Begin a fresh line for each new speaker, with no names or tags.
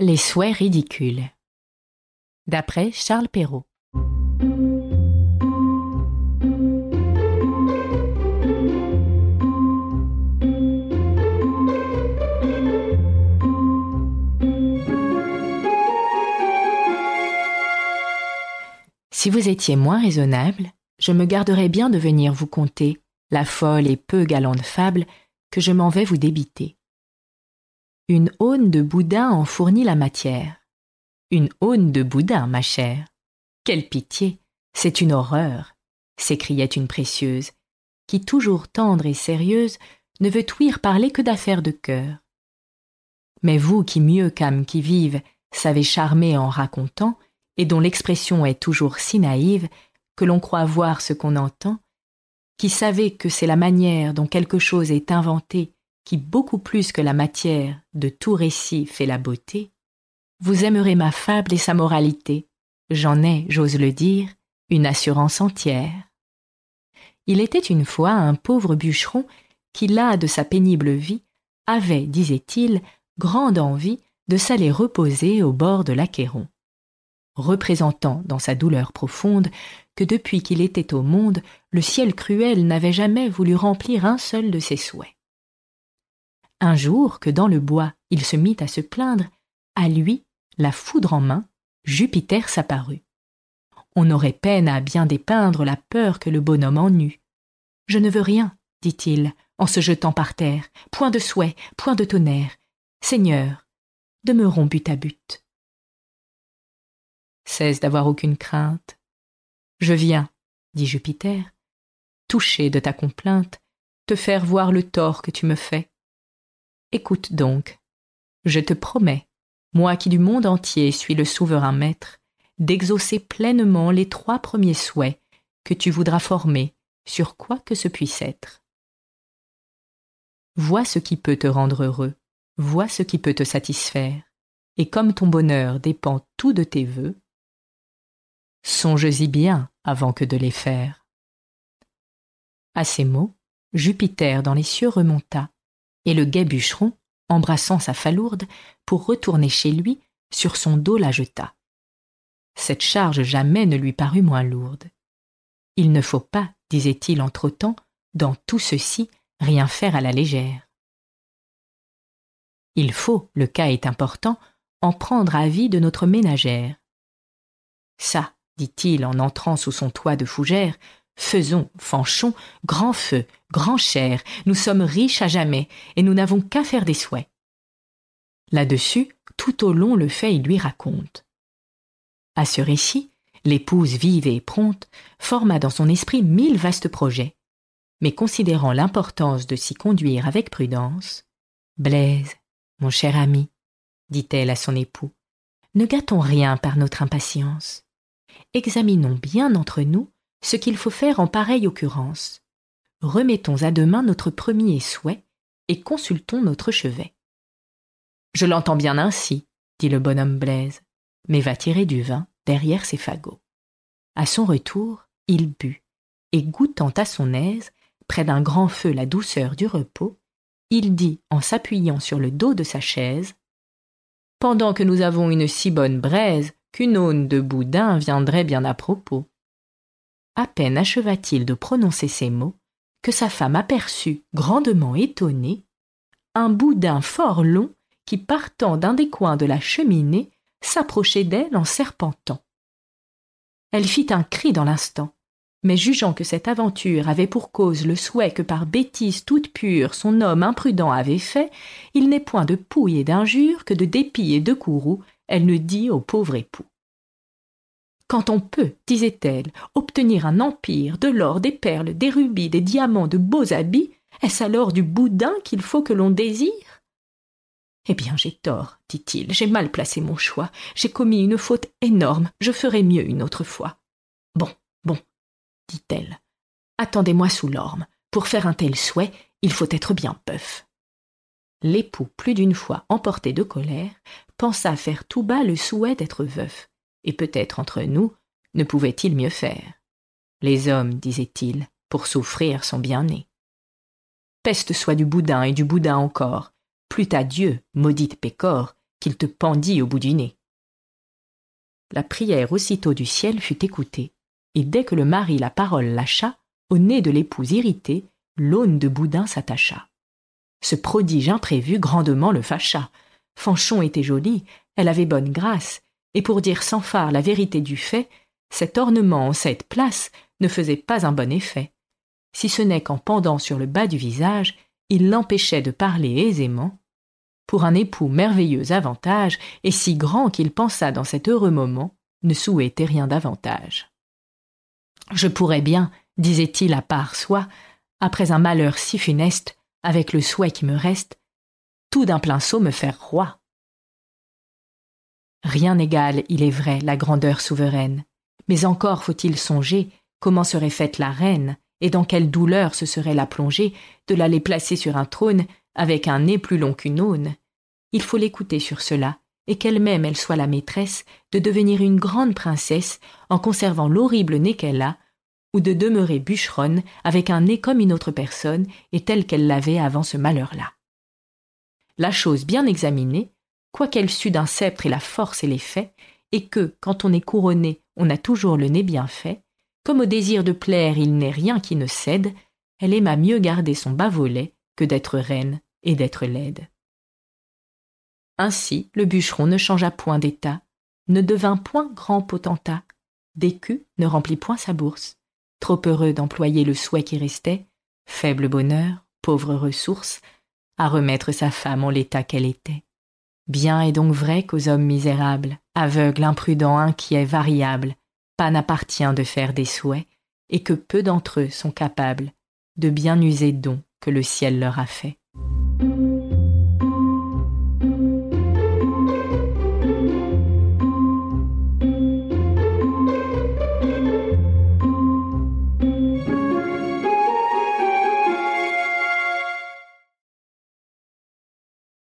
Les souhaits ridicules. D'après Charles Perrault. Si vous étiez moins raisonnable, je me garderais bien de venir vous conter la folle et peu galante fable que je m'en vais vous débiter. Une aune de boudin en fournit la matière. Une aune de boudin, ma chère. Quelle pitié. C'est une horreur. s'écriait une précieuse, qui, toujours tendre et sérieuse, ne veut ouïr parler que d'affaires de cœur. Mais vous qui mieux qu'âme qui vive savez charmer en racontant, et dont l'expression est toujours si naïve que l'on croit voir ce qu'on entend, qui savez que c'est la manière dont quelque chose est inventé qui beaucoup plus que la matière de tout récit fait la beauté, vous aimerez ma fable et sa moralité. J'en ai, j'ose le dire, une assurance entière. Il était une fois un pauvre bûcheron qui, là de sa pénible vie, avait, disait-il, grande envie de s'aller reposer au bord de l'Achéron, représentant dans sa douleur profonde que depuis qu'il était au monde, le ciel cruel n'avait jamais voulu remplir un seul de ses souhaits. Un jour que dans le bois il se mit à se plaindre, à lui, la foudre en main, Jupiter s'apparut. On aurait peine à bien dépeindre la peur que le bonhomme en eut. Je ne veux rien, dit-il, en se jetant par terre, point de souhait, point de tonnerre. Seigneur, demeurons but à but. Cesse d'avoir aucune crainte. Je viens, dit Jupiter, touché de ta complainte, te faire voir le tort que tu me fais. Écoute donc. Je te promets, moi qui du monde entier suis le souverain maître, d'exaucer pleinement les trois premiers souhaits que tu voudras former sur quoi que ce puisse être. Vois ce qui peut te rendre heureux, vois ce qui peut te satisfaire, et comme ton bonheur dépend tout de tes vœux, songe-y bien avant que de les faire. À ces mots, Jupiter dans les cieux remonta, et le gai bûcheron, embrassant sa falourde, pour retourner chez lui, sur son dos la jeta. Cette charge jamais ne lui parut moins lourde. Il ne faut pas, disait-il en trottant, dans tout ceci, rien faire à la légère. Il faut, le cas est important, en prendre avis de notre ménagère. Ça, dit-il en entrant sous son toit de fougère, Faisons, Fanchon, grand feu, grand cher, nous sommes riches à jamais, et nous n'avons qu'à faire des souhaits. Là-dessus, tout au long le fait il lui raconte. À ce récit, l'épouse vive et prompte forma dans son esprit mille vastes projets, mais considérant l'importance de s'y conduire avec prudence, Blaise, mon cher ami, dit-elle à son époux, ne gâtons rien par notre impatience. Examinons bien entre nous ce qu'il faut faire en pareille occurrence. Remettons à demain notre premier souhait et consultons notre chevet. Je l'entends bien ainsi, dit le bonhomme Blaise, mais va tirer du vin derrière ses fagots. À son retour, il but, et goûtant à son aise, près d'un grand feu la douceur du repos, il dit en s'appuyant sur le dos de sa chaise Pendant que nous avons une si bonne braise qu'une aune de boudin viendrait bien à propos. À peine acheva-t-il de prononcer ces mots que sa femme aperçut, grandement étonnée, un boudin fort long qui, partant d'un des coins de la cheminée, s'approchait d'elle en serpentant. Elle fit un cri dans l'instant, mais jugeant que cette aventure avait pour cause le souhait que par bêtise toute pure son homme imprudent avait fait, il n'est point de pouille et d'injure que de dépit et de courroux elle ne dit au pauvre époux. Quand on peut, disait-elle, obtenir un empire, de l'or, des perles, des rubis, des diamants, de beaux habits, est-ce alors du boudin qu'il faut que l'on désire? Eh bien, j'ai tort, dit-il, j'ai mal placé mon choix, j'ai commis une faute énorme, je ferai mieux une autre fois. Bon, bon, dit-elle, attendez-moi sous l'orme. Pour faire un tel souhait, il faut être bien peuf. L'époux, plus d'une fois emporté de colère, pensa faire tout bas le souhait d'être veuf et peut-être entre nous, ne pouvait-il mieux faire. Les hommes, disait-il, pour souffrir sont bien nés. Peste soit du boudin et du boudin encore. Plût à Dieu, maudite pécore, qu'il te pendit au bout du nez. La prière aussitôt du ciel fut écoutée, et dès que le mari la parole lâcha, au nez de l'épouse irritée, l'aune de boudin s'attacha. Ce prodige imprévu grandement le fâcha. Fanchon était jolie, elle avait bonne grâce, et pour dire sans phare la vérité du fait, cet ornement en cette place ne faisait pas un bon effet, si ce n'est qu'en pendant sur le bas du visage, il l'empêchait de parler aisément. Pour un époux merveilleux avantage, et si grand qu'il pensa dans cet heureux moment, ne souhaitait rien davantage. Je pourrais bien, disait-il à part soi, après un malheur si funeste, avec le souhait qui me reste, tout d'un plein saut me faire roi. Rien n'égale, il est vrai, la grandeur souveraine, mais encore faut-il songer comment serait faite la reine, et dans quelle douleur ce serait la plongée de l'aller placer sur un trône avec un nez plus long qu'une aune. Il faut l'écouter sur cela, et qu'elle-même elle soit la maîtresse de devenir une grande princesse en conservant l'horrible nez qu'elle a, ou de demeurer bûcheronne avec un nez comme une autre personne et telle qu'elle l'avait avant ce malheur-là. La chose bien examinée, quoiqu'elle sût d'un sceptre et la force et l'effet, et que, quand on est couronné, on a toujours le nez bien fait, comme au désir de plaire il n'est rien qui ne cède, elle aima mieux garder son bas volet que d'être reine et d'être laide. Ainsi le bûcheron ne changea point d'état, ne devint point grand potentat, d'écus ne remplit point sa bourse, trop heureux d'employer le souhait qui restait, faible bonheur, pauvre ressource, à remettre sa femme en l'état qu'elle était. Bien est donc vrai qu'aux hommes misérables, aveugles, imprudents, inquiets, variables, pas n'appartient de faire des souhaits, et que peu d'entre eux sont capables de bien user dons que le ciel leur a faits.